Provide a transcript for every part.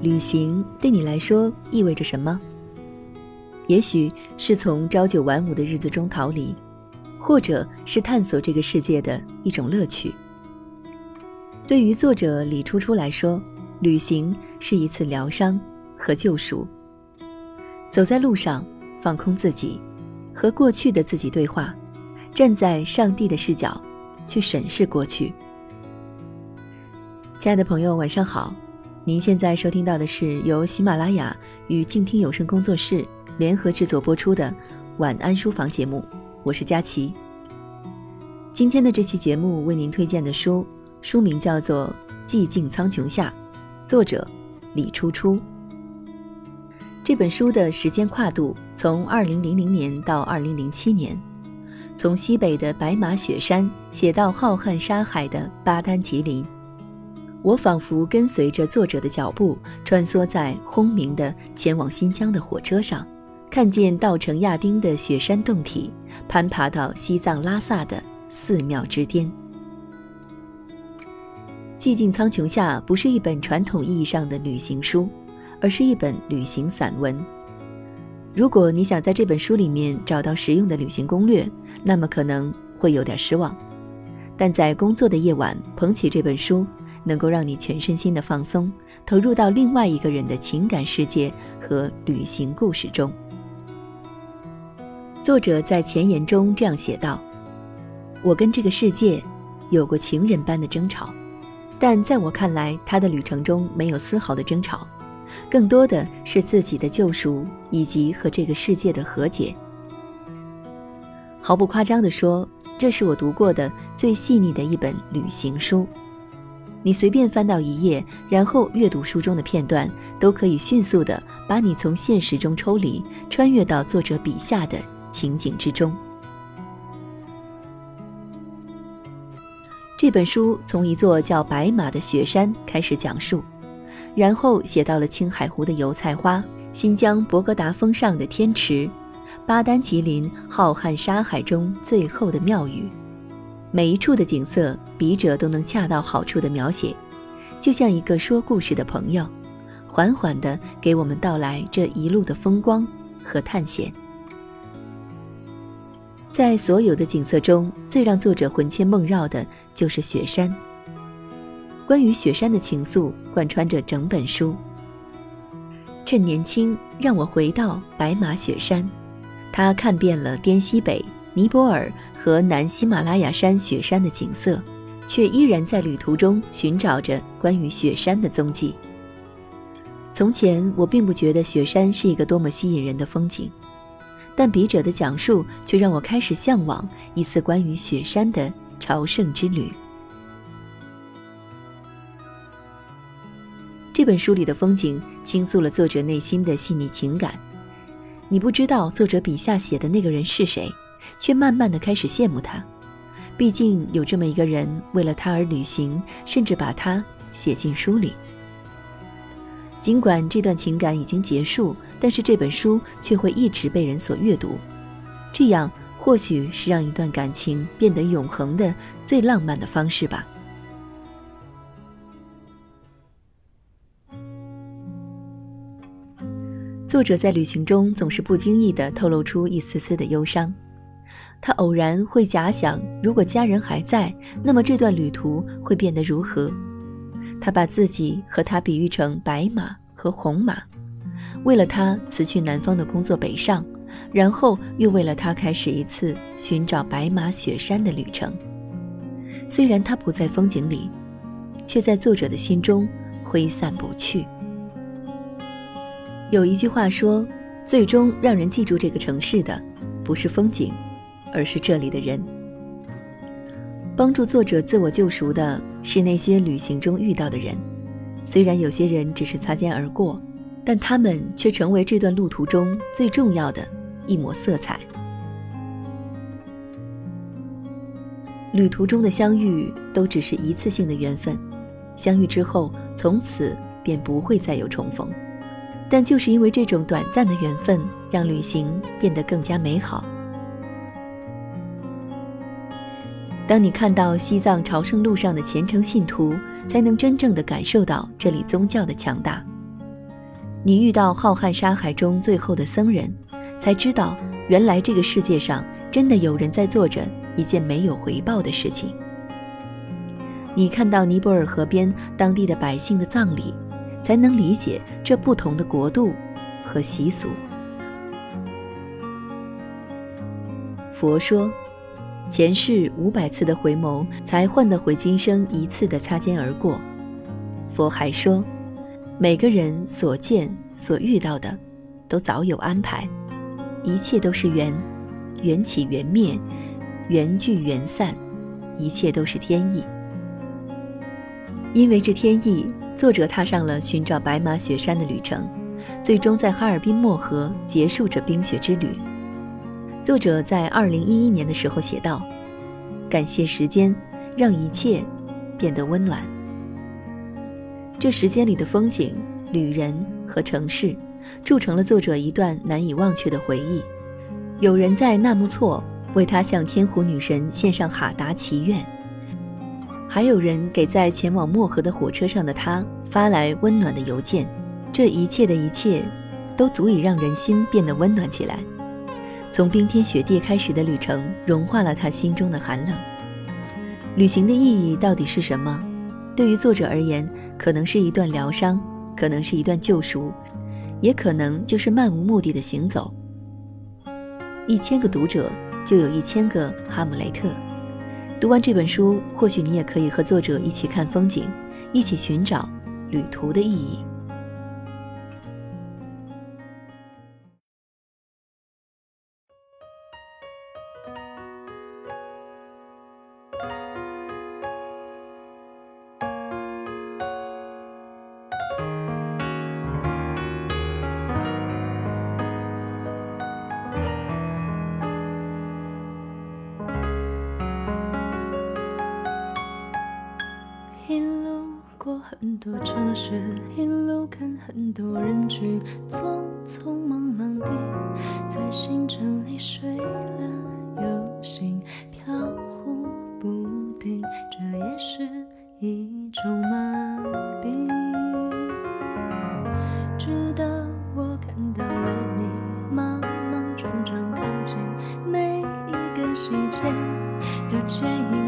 旅行对你来说意味着什么？也许是从朝九晚五的日子中逃离，或者是探索这个世界的一种乐趣。对于作者李初初来说，旅行是一次疗伤和救赎。走在路上，放空自己，和过去的自己对话，站在上帝的视角去审视过去。亲爱的朋友，晚上好！您现在收听到的是由喜马拉雅与静听有声工作室联合制作播出的《晚安书房》节目，我是佳琪。今天的这期节目为您推荐的书，书名叫做《寂静苍穹下》，作者李初初。这本书的时间跨度从2000年到2007年，从西北的白马雪山写到浩瀚沙海的巴丹吉林。我仿佛跟随着作者的脚步，穿梭在轰鸣的前往新疆的火车上，看见稻城亚丁的雪山洞体，攀爬到西藏拉萨的寺庙之巅。寂静苍穹下不是一本传统意义上的旅行书，而是一本旅行散文。如果你想在这本书里面找到实用的旅行攻略，那么可能会有点失望。但在工作的夜晚，捧起这本书。能够让你全身心的放松，投入到另外一个人的情感世界和旅行故事中。作者在前言中这样写道：“我跟这个世界有过情人般的争吵，但在我看来，他的旅程中没有丝毫的争吵，更多的是自己的救赎以及和这个世界的和解。毫不夸张地说，这是我读过的最细腻的一本旅行书。”你随便翻到一页，然后阅读书中的片段，都可以迅速的把你从现实中抽离，穿越到作者笔下的情景之中。这本书从一座叫白马的雪山开始讲述，然后写到了青海湖的油菜花、新疆博格达峰上的天池、巴丹吉林浩瀚沙海中最后的庙宇。每一处的景色，笔者都能恰到好处的描写，就像一个说故事的朋友，缓缓地给我们道来这一路的风光和探险。在所有的景色中，最让作者魂牵梦绕的就是雪山。关于雪山的情愫贯穿着整本书。趁年轻，让我回到白马雪山，他看遍了滇西北。尼泊尔和南喜马拉雅山雪山的景色，却依然在旅途中寻找着关于雪山的踪迹。从前我并不觉得雪山是一个多么吸引人的风景，但笔者的讲述却让我开始向往一次关于雪山的朝圣之旅。这本书里的风景倾诉了作者内心的细腻情感，你不知道作者笔下写的那个人是谁。却慢慢的开始羡慕他，毕竟有这么一个人为了他而旅行，甚至把他写进书里。尽管这段情感已经结束，但是这本书却会一直被人所阅读，这样或许是让一段感情变得永恒的最浪漫的方式吧。作者在旅行中总是不经意地透露出一丝丝的忧伤。他偶然会假想，如果家人还在，那么这段旅途会变得如何？他把自己和他比喻成白马和红马，为了他辞去南方的工作北上，然后又为了他开始一次寻找白马雪山的旅程。虽然他不在风景里，却在作者的心中挥散不去。有一句话说：“最终让人记住这个城市的，不是风景。”而是这里的人。帮助作者自我救赎的是那些旅行中遇到的人，虽然有些人只是擦肩而过，但他们却成为这段路途中最重要的一抹色彩。旅途中的相遇都只是一次性的缘分，相遇之后从此便不会再有重逢。但就是因为这种短暂的缘分，让旅行变得更加美好。当你看到西藏朝圣路上的虔诚信徒，才能真正的感受到这里宗教的强大。你遇到浩瀚沙海中最后的僧人，才知道原来这个世界上真的有人在做着一件没有回报的事情。你看到尼泊尔河边当地的百姓的葬礼，才能理解这不同的国度和习俗。佛说，前世五百次的回眸，才换得回今生一次的擦肩而过。佛还说。每个人所见所遇到的，都早有安排，一切都是缘，缘起缘灭，缘聚缘散，一切都是天意。因为这天意，作者踏上了寻找白马雪山的旅程，最终在哈尔滨漠河结束这冰雪之旅。作者在二零一一年的时候写道：“感谢时间，让一切变得温暖。”这时间里的风景、旅人和城市，铸成了作者一段难以忘却的回忆。有人在纳木错为他向天湖女神献上哈达祈愿，还有人给在前往漠河的火车上的他发来温暖的邮件。这一切的一切，都足以让人心变得温暖起来。从冰天雪地开始的旅程，融化了他心中的寒冷。旅行的意义到底是什么？对于作者而言，可能是一段疗伤，可能是一段救赎，也可能就是漫无目的的行走。一千个读者就有一千个哈姆雷特。读完这本书，或许你也可以和作者一起看风景，一起寻找旅途的意义。很多城市，一路看很多人群，匆匆忙忙地在行程里睡了又醒，飘忽不定，这也是一种麻痹。直到我看到了你，莽莽撞撞靠近，每一个细节都牵引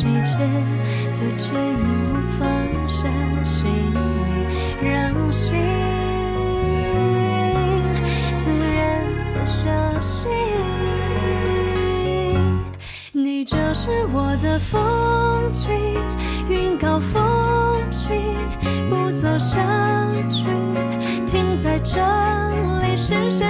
一个细节都牵引我放下行李，让心自然的休息。你就是我的风景，云高风轻，不走下去，停在这。视线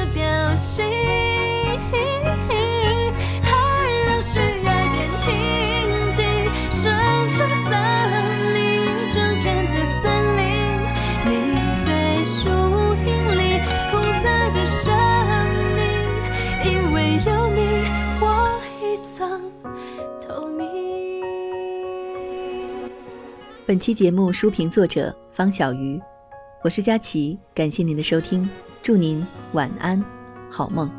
本期节目书评作者方小鱼，我是佳琪，感谢您的收听，祝您晚安，好梦。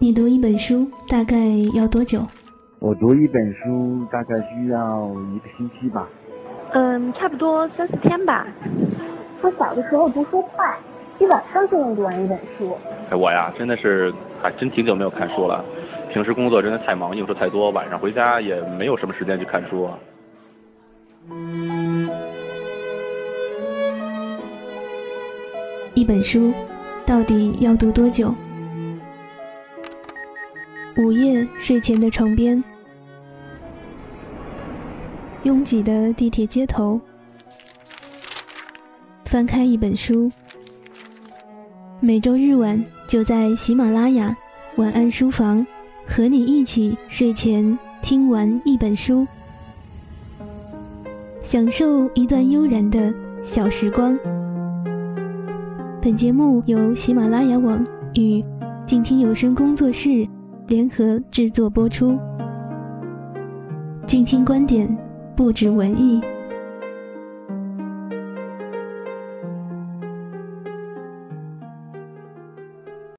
你读一本书大概要多久？我读一本书大概需要一个星期吧。嗯，差不多三四天吧。我小的时候读书快，一晚上就能读完一本书。哎，我呀，真的是还真挺久没有看书了。平时工作真的太忙，应酬太多，晚上回家也没有什么时间去看书。一本书到底要读多久？午夜睡前的床边，拥挤的地铁街头，翻开一本书。每周日晚就在喜马拉雅晚安书房，和你一起睡前听完一本书，享受一段悠然的小时光。本节目由喜马拉雅网与静听有声工作室联合制作播出。静听观点，不止文艺。